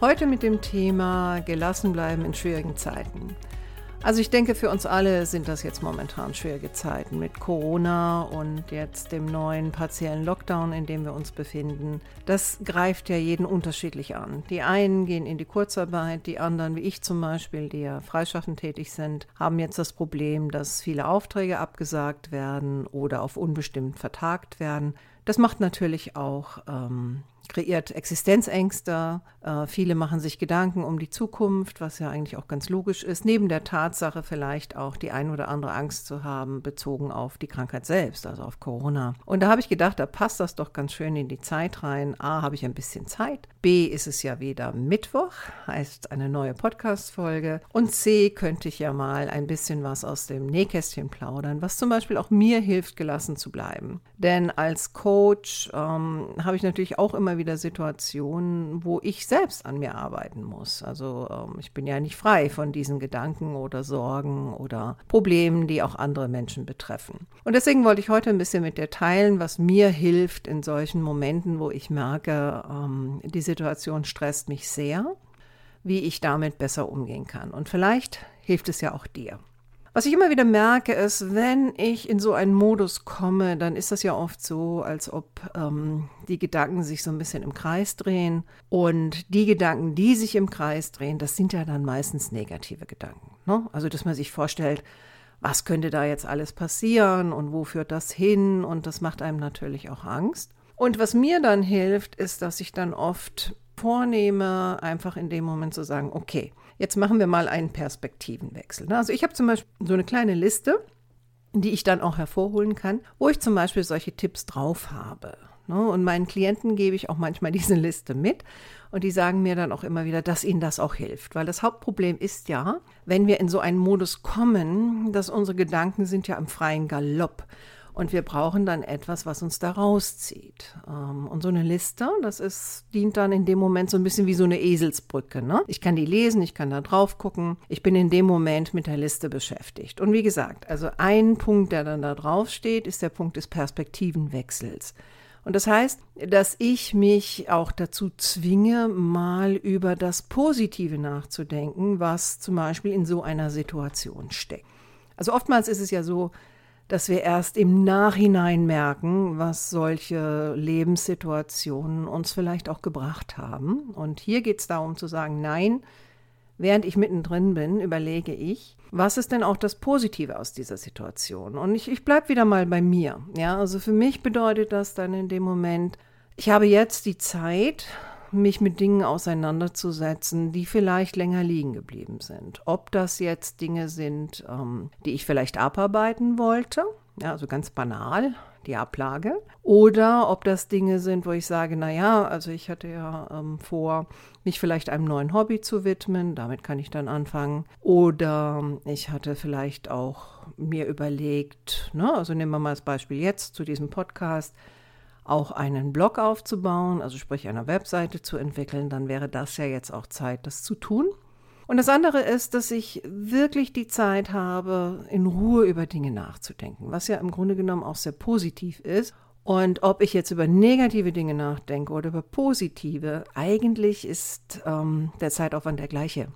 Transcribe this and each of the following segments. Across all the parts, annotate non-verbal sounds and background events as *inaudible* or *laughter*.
Heute mit dem Thema gelassen bleiben in schwierigen Zeiten. Also ich denke, für uns alle sind das jetzt momentan schwierige Zeiten mit Corona und jetzt dem neuen partiellen Lockdown, in dem wir uns befinden. Das greift ja jeden unterschiedlich an. Die einen gehen in die Kurzarbeit, die anderen, wie ich zum Beispiel, die ja freischaffend tätig sind, haben jetzt das Problem, dass viele Aufträge abgesagt werden oder auf unbestimmt vertagt werden. Das macht natürlich auch ähm, kreiert Existenzängste. Äh, viele machen sich Gedanken um die Zukunft, was ja eigentlich auch ganz logisch ist. Neben der Tatsache vielleicht auch die ein oder andere Angst zu haben, bezogen auf die Krankheit selbst, also auf Corona. Und da habe ich gedacht, da passt das doch ganz schön in die Zeit rein. A, habe ich ein bisschen Zeit. B, ist es ja wieder Mittwoch, heißt eine neue Podcast-Folge. Und C, könnte ich ja mal ein bisschen was aus dem Nähkästchen plaudern, was zum Beispiel auch mir hilft, gelassen zu bleiben. Denn als Coach ähm, habe ich natürlich auch immer wieder wieder Situationen, wo ich selbst an mir arbeiten muss. Also ähm, ich bin ja nicht frei von diesen Gedanken oder Sorgen oder Problemen, die auch andere Menschen betreffen. Und deswegen wollte ich heute ein bisschen mit dir teilen, was mir hilft in solchen Momenten, wo ich merke, ähm, die Situation stresst mich sehr, wie ich damit besser umgehen kann. Und vielleicht hilft es ja auch dir. Was ich immer wieder merke, ist, wenn ich in so einen Modus komme, dann ist das ja oft so, als ob ähm, die Gedanken sich so ein bisschen im Kreis drehen. Und die Gedanken, die sich im Kreis drehen, das sind ja dann meistens negative Gedanken. Ne? Also, dass man sich vorstellt, was könnte da jetzt alles passieren und wo führt das hin? Und das macht einem natürlich auch Angst. Und was mir dann hilft, ist, dass ich dann oft vornehme, einfach in dem Moment zu sagen, okay, Jetzt machen wir mal einen Perspektivenwechsel. Ne? Also ich habe zum Beispiel so eine kleine Liste, die ich dann auch hervorholen kann, wo ich zum Beispiel solche Tipps drauf habe. Ne? Und meinen Klienten gebe ich auch manchmal *laughs* diese Liste mit und die sagen mir dann auch immer wieder, dass ihnen das auch hilft. Weil das Hauptproblem ist ja, wenn wir in so einen Modus kommen, dass unsere Gedanken sind ja im freien Galopp. Und wir brauchen dann etwas, was uns da rauszieht. Ähm, und so eine Liste, das ist, dient dann in dem Moment so ein bisschen wie so eine Eselsbrücke. Ne? Ich kann die lesen, ich kann da drauf gucken. Ich bin in dem Moment mit der Liste beschäftigt. Und wie gesagt, also ein Punkt, der dann da drauf steht, ist der Punkt des Perspektivenwechsels. Und das heißt, dass ich mich auch dazu zwinge, mal über das Positive nachzudenken, was zum Beispiel in so einer Situation steckt. Also oftmals ist es ja so, dass wir erst im Nachhinein merken, was solche Lebenssituationen uns vielleicht auch gebracht haben. Und hier geht es darum zu sagen, nein, während ich mittendrin bin, überlege ich, was ist denn auch das Positive aus dieser Situation? Und ich, ich bleibe wieder mal bei mir. Ja, also für mich bedeutet das dann in dem Moment, ich habe jetzt die Zeit, mich mit Dingen auseinanderzusetzen, die vielleicht länger liegen geblieben sind. Ob das jetzt Dinge sind, ähm, die ich vielleicht abarbeiten wollte, ja, also ganz banal, die Ablage, oder ob das Dinge sind, wo ich sage, naja, also ich hatte ja ähm, vor, mich vielleicht einem neuen Hobby zu widmen, damit kann ich dann anfangen, oder ich hatte vielleicht auch mir überlegt, ne, also nehmen wir mal das Beispiel jetzt zu diesem Podcast, auch einen Blog aufzubauen, also sprich eine Webseite zu entwickeln, dann wäre das ja jetzt auch Zeit, das zu tun. Und das andere ist, dass ich wirklich die Zeit habe, in Ruhe über Dinge nachzudenken, was ja im Grunde genommen auch sehr positiv ist. Und ob ich jetzt über negative Dinge nachdenke oder über positive, eigentlich ist ähm, der Zeitaufwand der gleiche.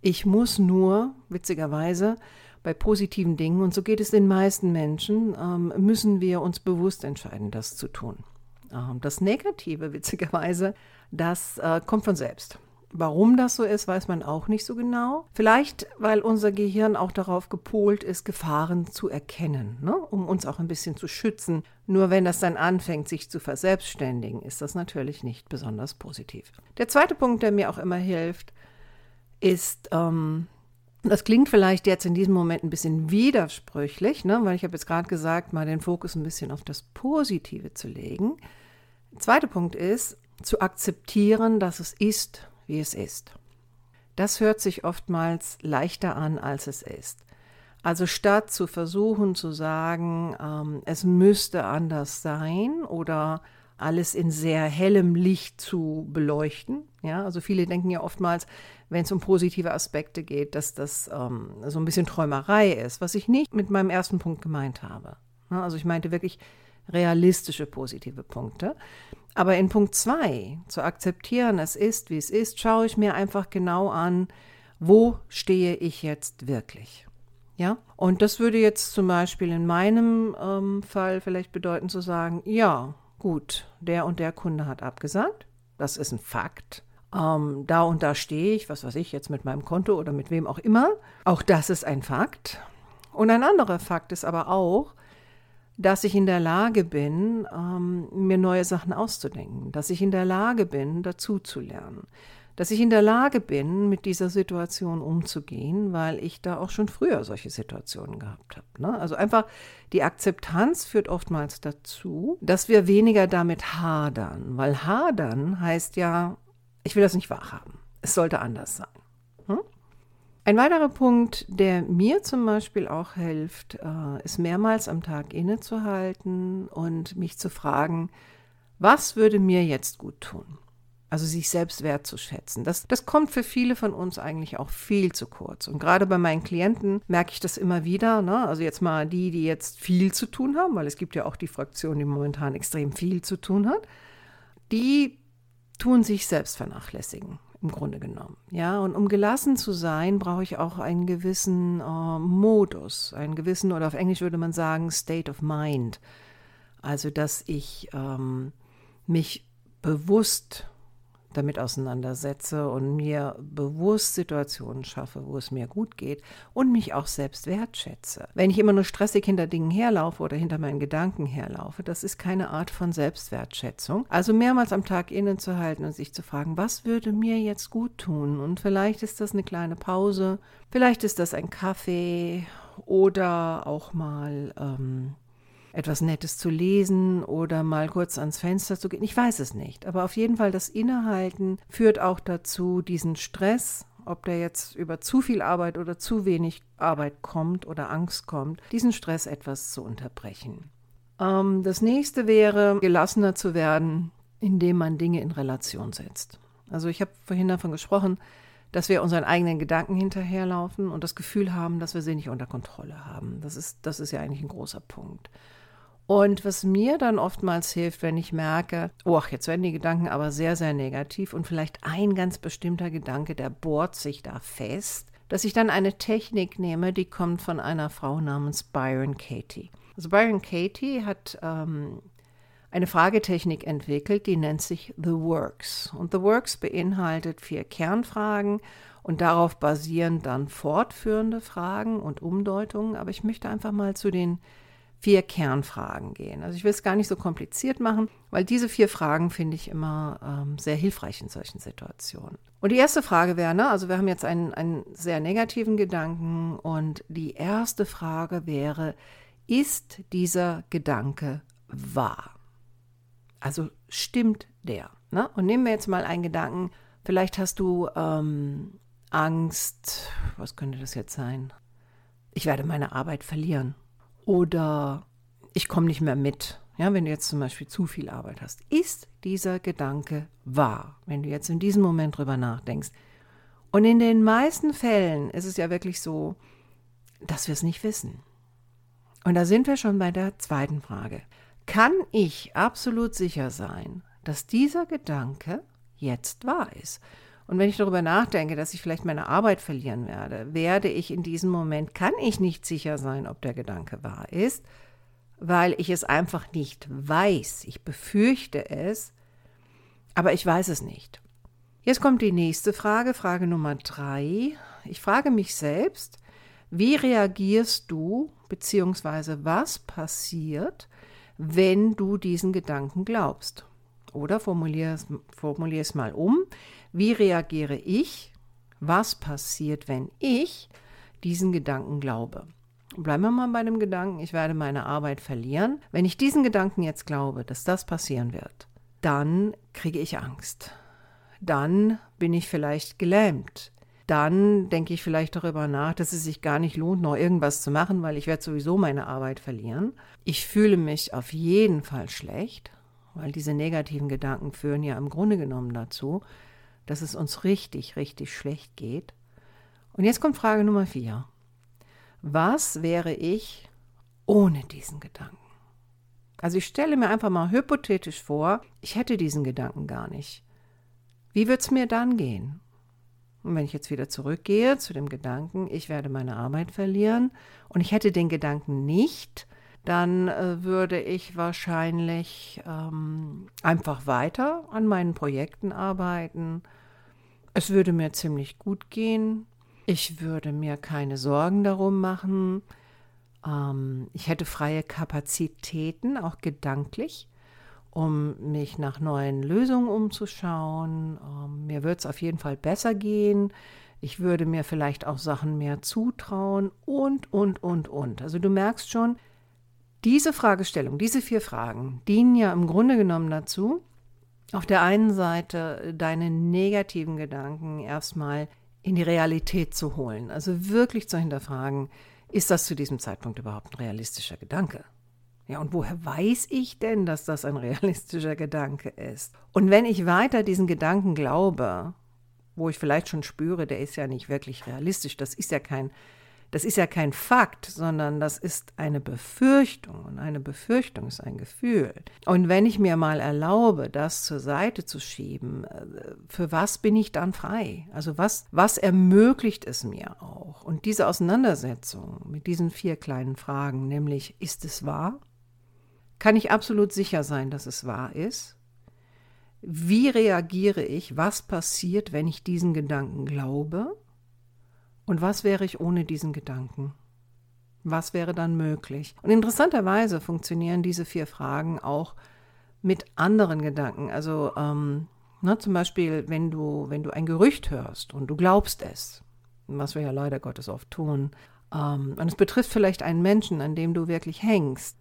Ich muss nur, witzigerweise, bei positiven Dingen, und so geht es den meisten Menschen, ähm, müssen wir uns bewusst entscheiden, das zu tun. Das Negative, witzigerweise, das äh, kommt von selbst. Warum das so ist, weiß man auch nicht so genau. Vielleicht, weil unser Gehirn auch darauf gepolt ist, Gefahren zu erkennen, ne? um uns auch ein bisschen zu schützen. Nur wenn das dann anfängt, sich zu verselbstständigen, ist das natürlich nicht besonders positiv. Der zweite Punkt, der mir auch immer hilft, ist, ähm, das klingt vielleicht jetzt in diesem Moment ein bisschen widersprüchlich, ne? weil ich habe jetzt gerade gesagt, mal den Fokus ein bisschen auf das Positive zu legen. Der zweite Punkt ist, zu akzeptieren, dass es ist, wie es ist. Das hört sich oftmals leichter an, als es ist. Also statt zu versuchen zu sagen, ähm, es müsste anders sein oder alles in sehr hellem Licht zu beleuchten. Ja, also viele denken ja oftmals, wenn es um positive Aspekte geht, dass das ähm, so ein bisschen Träumerei ist, was ich nicht mit meinem ersten Punkt gemeint habe. Ja, also ich meinte wirklich realistische positive Punkte. Aber in Punkt 2 zu akzeptieren, es ist, wie es ist, schaue ich mir einfach genau an, wo stehe ich jetzt wirklich. Ja, und das würde jetzt zum Beispiel in meinem ähm, Fall vielleicht bedeuten zu sagen, ja, gut, der und der Kunde hat abgesagt, das ist ein Fakt. Ähm, da und da stehe ich, was weiß ich, jetzt mit meinem Konto oder mit wem auch immer. Auch das ist ein Fakt. Und ein anderer Fakt ist aber auch, dass ich in der Lage bin, ähm, mir neue Sachen auszudenken, dass ich in der Lage bin, dazu zu lernen, dass ich in der Lage bin, mit dieser Situation umzugehen, weil ich da auch schon früher solche Situationen gehabt habe. Ne? Also einfach die Akzeptanz führt oftmals dazu, dass wir weniger damit hadern, weil hadern heißt ja, ich will das nicht wahrhaben. Es sollte anders sein. Ein weiterer Punkt, der mir zum Beispiel auch hilft, äh, ist mehrmals am Tag innezuhalten und mich zu fragen, was würde mir jetzt gut tun? Also sich selbst wertzuschätzen. Das, das kommt für viele von uns eigentlich auch viel zu kurz. Und gerade bei meinen Klienten merke ich das immer wieder. Ne? Also jetzt mal die, die jetzt viel zu tun haben, weil es gibt ja auch die Fraktion, die momentan extrem viel zu tun hat. Die tun sich selbst vernachlässigen im Grunde genommen. Ja, und um gelassen zu sein, brauche ich auch einen gewissen äh, Modus, einen gewissen, oder auf Englisch würde man sagen, State of Mind. Also, dass ich ähm, mich bewusst damit auseinandersetze und mir bewusst Situationen schaffe, wo es mir gut geht und mich auch selbst wertschätze. Wenn ich immer nur stressig hinter Dingen herlaufe oder hinter meinen Gedanken herlaufe, das ist keine Art von Selbstwertschätzung. Also mehrmals am Tag innezuhalten und sich zu fragen, was würde mir jetzt gut tun? Und vielleicht ist das eine kleine Pause, vielleicht ist das ein Kaffee oder auch mal ähm, etwas Nettes zu lesen oder mal kurz ans Fenster zu gehen. Ich weiß es nicht. Aber auf jeden Fall das Innehalten führt auch dazu, diesen Stress, ob der jetzt über zu viel Arbeit oder zu wenig Arbeit kommt oder Angst kommt, diesen Stress etwas zu unterbrechen. Ähm, das nächste wäre, gelassener zu werden, indem man Dinge in Relation setzt. Also ich habe vorhin davon gesprochen, dass wir unseren eigenen Gedanken hinterherlaufen und das Gefühl haben, dass wir sie nicht unter Kontrolle haben. Das ist, das ist ja eigentlich ein großer Punkt. Und was mir dann oftmals hilft, wenn ich merke, oh, jetzt werden die Gedanken aber sehr, sehr negativ und vielleicht ein ganz bestimmter Gedanke, der bohrt sich da fest, dass ich dann eine Technik nehme, die kommt von einer Frau namens Byron Katie. Also Byron Katie hat ähm, eine Fragetechnik entwickelt, die nennt sich The Works. Und The Works beinhaltet vier Kernfragen und darauf basieren dann fortführende Fragen und Umdeutungen. Aber ich möchte einfach mal zu den vier Kernfragen gehen. Also ich will es gar nicht so kompliziert machen, weil diese vier Fragen finde ich immer ähm, sehr hilfreich in solchen Situationen. Und die erste Frage wäre, ne, also wir haben jetzt einen, einen sehr negativen Gedanken und die erste Frage wäre, ist dieser Gedanke wahr? Also stimmt der? Ne? Und nehmen wir jetzt mal einen Gedanken, vielleicht hast du ähm, Angst, was könnte das jetzt sein? Ich werde meine Arbeit verlieren oder ich komme nicht mehr mit. Ja, wenn du jetzt zum Beispiel zu viel Arbeit hast. Ist dieser Gedanke wahr, wenn du jetzt in diesem Moment drüber nachdenkst? Und in den meisten Fällen ist es ja wirklich so, dass wir es nicht wissen. Und da sind wir schon bei der zweiten Frage. Kann ich absolut sicher sein, dass dieser Gedanke jetzt wahr ist? Und wenn ich darüber nachdenke, dass ich vielleicht meine Arbeit verlieren werde, werde ich in diesem Moment, kann ich nicht sicher sein, ob der Gedanke wahr ist, weil ich es einfach nicht weiß. Ich befürchte es, aber ich weiß es nicht. Jetzt kommt die nächste Frage, Frage Nummer drei. Ich frage mich selbst, wie reagierst du, beziehungsweise was passiert, wenn du diesen Gedanken glaubst? Oder formulier es mal um. Wie reagiere ich? Was passiert, wenn ich diesen Gedanken glaube? Bleiben wir mal bei dem Gedanken, ich werde meine Arbeit verlieren. Wenn ich diesen Gedanken jetzt glaube, dass das passieren wird, dann kriege ich Angst. dann bin ich vielleicht gelähmt. Dann denke ich vielleicht darüber nach, dass es sich gar nicht lohnt, noch irgendwas zu machen, weil ich werde sowieso meine Arbeit verlieren. Ich fühle mich auf jeden Fall schlecht, weil diese negativen Gedanken führen ja im Grunde genommen dazu, dass es uns richtig, richtig schlecht geht. Und jetzt kommt Frage Nummer vier. Was wäre ich ohne diesen Gedanken? Also ich stelle mir einfach mal hypothetisch vor, ich hätte diesen Gedanken gar nicht. Wie wird es mir dann gehen? Und wenn ich jetzt wieder zurückgehe zu dem Gedanken, ich werde meine Arbeit verlieren und ich hätte den Gedanken nicht, dann äh, würde ich wahrscheinlich ähm, einfach weiter an meinen Projekten arbeiten. Es würde mir ziemlich gut gehen. Ich würde mir keine Sorgen darum machen. Ähm, ich hätte freie Kapazitäten, auch gedanklich, um mich nach neuen Lösungen umzuschauen. Ähm, mir würde es auf jeden Fall besser gehen. Ich würde mir vielleicht auch Sachen mehr zutrauen und, und, und, und. Also du merkst schon, diese Fragestellung, diese vier Fragen dienen ja im Grunde genommen dazu, auf der einen Seite deine negativen Gedanken erstmal in die Realität zu holen. Also wirklich zu hinterfragen, ist das zu diesem Zeitpunkt überhaupt ein realistischer Gedanke? Ja, und woher weiß ich denn, dass das ein *laughs* realistischer Gedanke ist? Und wenn ich weiter diesen Gedanken glaube, wo ich vielleicht schon spüre, der ist ja nicht wirklich realistisch, das ist ja kein das ist ja kein Fakt, sondern das ist eine Befürchtung. Und eine Befürchtung ist ein Gefühl. Und wenn ich mir mal erlaube, das zur Seite zu schieben, äh, für was bin ich dann frei? Also was, was ermöglicht es mir auch? Und diese Auseinandersetzung mit diesen vier kleinen Fragen, nämlich, ist es wahr? Kann ich absolut sicher sein, dass es wahr ist? Wie reagiere ich? Was passiert, wenn ich diesen Gedanken glaube? Und was wäre ich ohne diesen Gedanken? Was wäre dann möglich? Und interessanterweise funktionieren diese vier Fragen auch mit anderen Gedanken. Also ähm, na, ne, zum Beispiel, wenn du, wenn du ein Gerücht hörst und du glaubst es, was wir ja leider Gottes oft tun, ähm, und es betrifft vielleicht einen Menschen, an dem du wirklich hängst,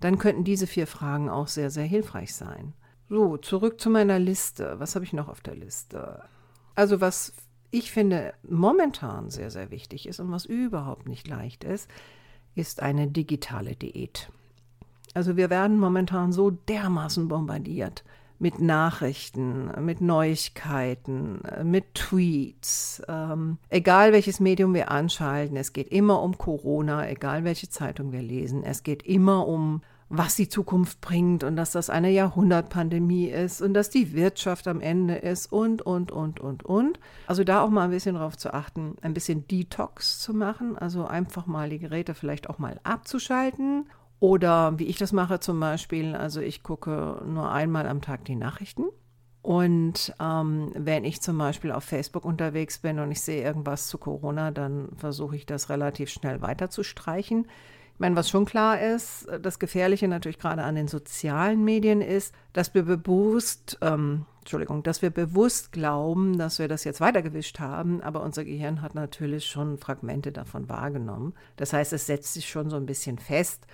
dann könnten diese vier Fragen auch sehr, sehr hilfreich sein. So, zurück zu meiner Liste. Was habe ich noch auf der Liste? Also was ich finde momentan sehr, sehr wichtig ist und was überhaupt nicht leicht ist, ist eine digitale Diät. Also wir werden momentan so dermaßen bombardiert mit Nachrichten, mit Neuigkeiten, mit Tweets. Ähm, egal welches Medium wir anschalten, es geht immer um Corona, egal welche Zeitung wir lesen, es geht immer um was die Zukunft bringt und dass das eine Jahrhundertpandemie ist und dass die Wirtschaft am Ende ist und, und, und, und, und. Also da auch mal ein bisschen darauf zu achten, ein bisschen Detox zu machen, also einfach mal die Geräte vielleicht auch mal abzuschalten. Oder wie ich das mache zum Beispiel, also ich gucke nur einmal am Tag die Nachrichten. Und ähm, wenn ich zum Beispiel auf Facebook unterwegs bin und ich sehe irgendwas zu Corona, dann versuche ich das relativ schnell weiterzustreichen ich meine, was schon klar ist, das Gefährliche natürlich gerade an den sozialen Medien ist, dass wir bewusst, ähm, Entschuldigung, dass wir bewusst glauben, dass wir das jetzt weitergewischt haben, aber unser Gehirn hat natürlich schon Fragmente davon wahrgenommen. Das heißt, es setzt sich schon so ein bisschen fest.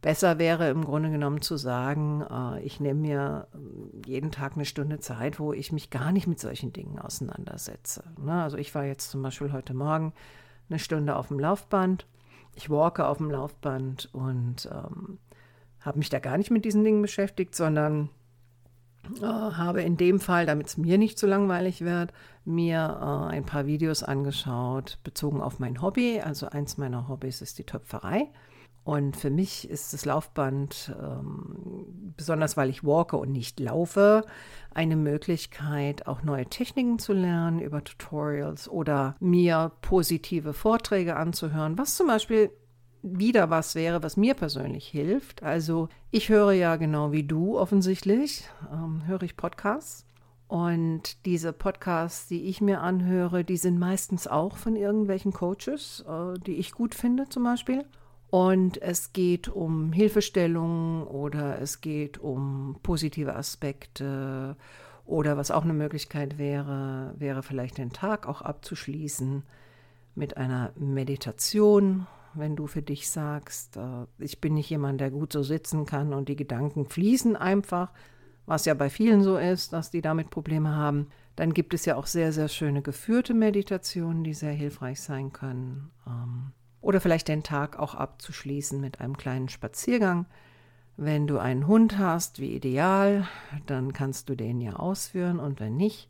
Besser wäre im Grunde genommen zu sagen, äh, ich nehme mir ähm, jeden Tag eine Stunde Zeit, wo ich mich gar nicht mit solchen Dingen auseinandersetze. Ne? Also ich war jetzt zum Beispiel heute Morgen eine Stunde auf dem Laufband ich walke auf dem Laufband und ähm, habe mich da gar nicht mit diesen Dingen beschäftigt, sondern äh, habe in dem Fall, damit es mir nicht zu so langweilig wird, mir äh, ein paar Videos angeschaut, bezogen auf mein Hobby. Also eins meiner Hobbys ist die Töpferei. Und für mich ist das Laufband, ähm, besonders weil ich walke und nicht laufe, eine Möglichkeit, auch neue Techniken zu lernen über Tutorials oder mir positive Vorträge anzuhören, was zum Beispiel wieder was wäre, was mir persönlich hilft. Also ich höre ja genau wie du offensichtlich, ähm, höre ich Podcasts. Und diese Podcasts, die ich mir anhöre, die sind meistens auch von irgendwelchen Coaches, äh, die ich gut finde zum Beispiel. Und es geht um Hilfestellung oder es geht um positive Aspekte oder was auch eine Möglichkeit wäre, wäre vielleicht den Tag auch abzuschließen mit einer Meditation, wenn du für dich sagst, äh, ich bin nicht jemand, der gut so sitzen kann und die Gedanken fließen einfach, was ja bei vielen so ist, dass die damit Probleme haben, Dann gibt es ja auch sehr, sehr schöne geführte Meditationen, die sehr hilfreich sein können. Ähm, oder vielleicht den Tag auch abzuschließen mit einem kleinen Spaziergang. Wenn du einen Hund hast, wie ideal, dann kannst du den ja ausführen und wenn nicht,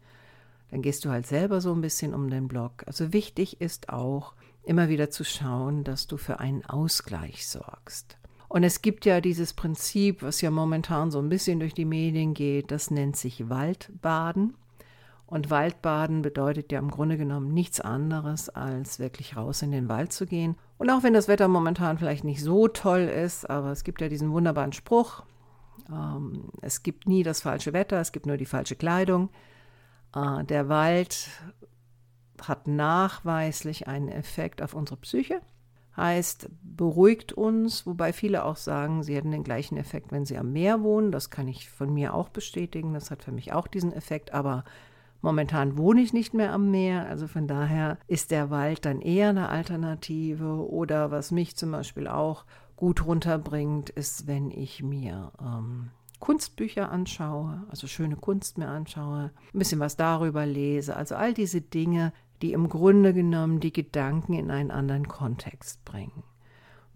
dann gehst du halt selber so ein bisschen um den Block. Also wichtig ist auch immer wieder zu schauen, dass du für einen Ausgleich sorgst. Und es gibt ja dieses Prinzip, was ja momentan so ein bisschen durch die Medien geht, das nennt sich Waldbaden. Und Waldbaden bedeutet ja im Grunde genommen nichts anderes, als wirklich raus in den Wald zu gehen. Und auch wenn das Wetter momentan vielleicht nicht so toll ist, aber es gibt ja diesen wunderbaren Spruch, ähm, es gibt nie das falsche Wetter, es gibt nur die falsche Kleidung. Äh, der Wald hat nachweislich einen Effekt auf unsere Psyche heißt, beruhigt uns, wobei viele auch sagen, sie hätten den gleichen Effekt, wenn sie am Meer wohnen. Das kann ich von mir auch bestätigen. Das hat für mich auch diesen Effekt, aber momentan wohne ich nicht mehr am Meer. Also von daher ist der Wald dann eher eine Alternative. Oder was mich zum Beispiel auch gut runterbringt, ist, wenn ich mir ähm, Kunstbücher anschaue, also schöne Kunst mir anschaue, ein bisschen was darüber lese. Also all diese Dinge, die im Grunde genommen die Gedanken in einen anderen Kontext bringen.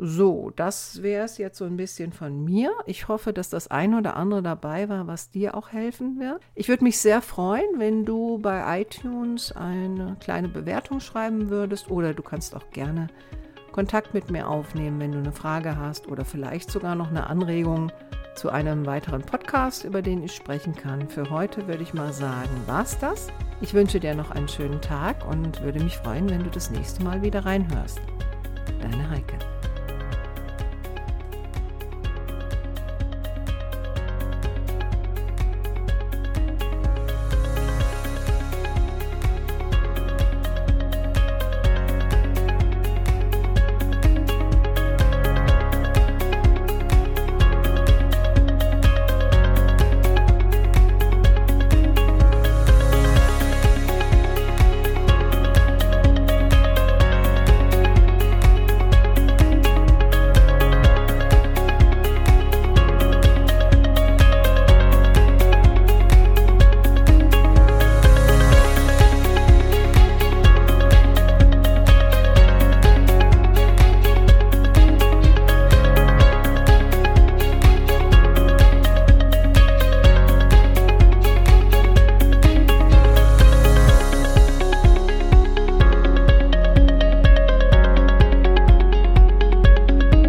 So, das wäre es jetzt so ein bisschen von mir. Ich hoffe, dass das ein oder andere dabei war, was dir auch helfen wird. Ich würde mich sehr freuen, wenn du bei iTunes eine kleine Bewertung schreiben würdest oder du kannst auch gerne Kontakt mit mir aufnehmen, wenn du eine Frage hast oder vielleicht sogar noch eine Anregung zu einem weiteren Podcast, über den ich sprechen kann. Für heute würde ich mal sagen, war's das. Ich wünsche dir noch einen schönen Tag und würde mich freuen, wenn du das nächste Mal wieder reinhörst. Deine Heike.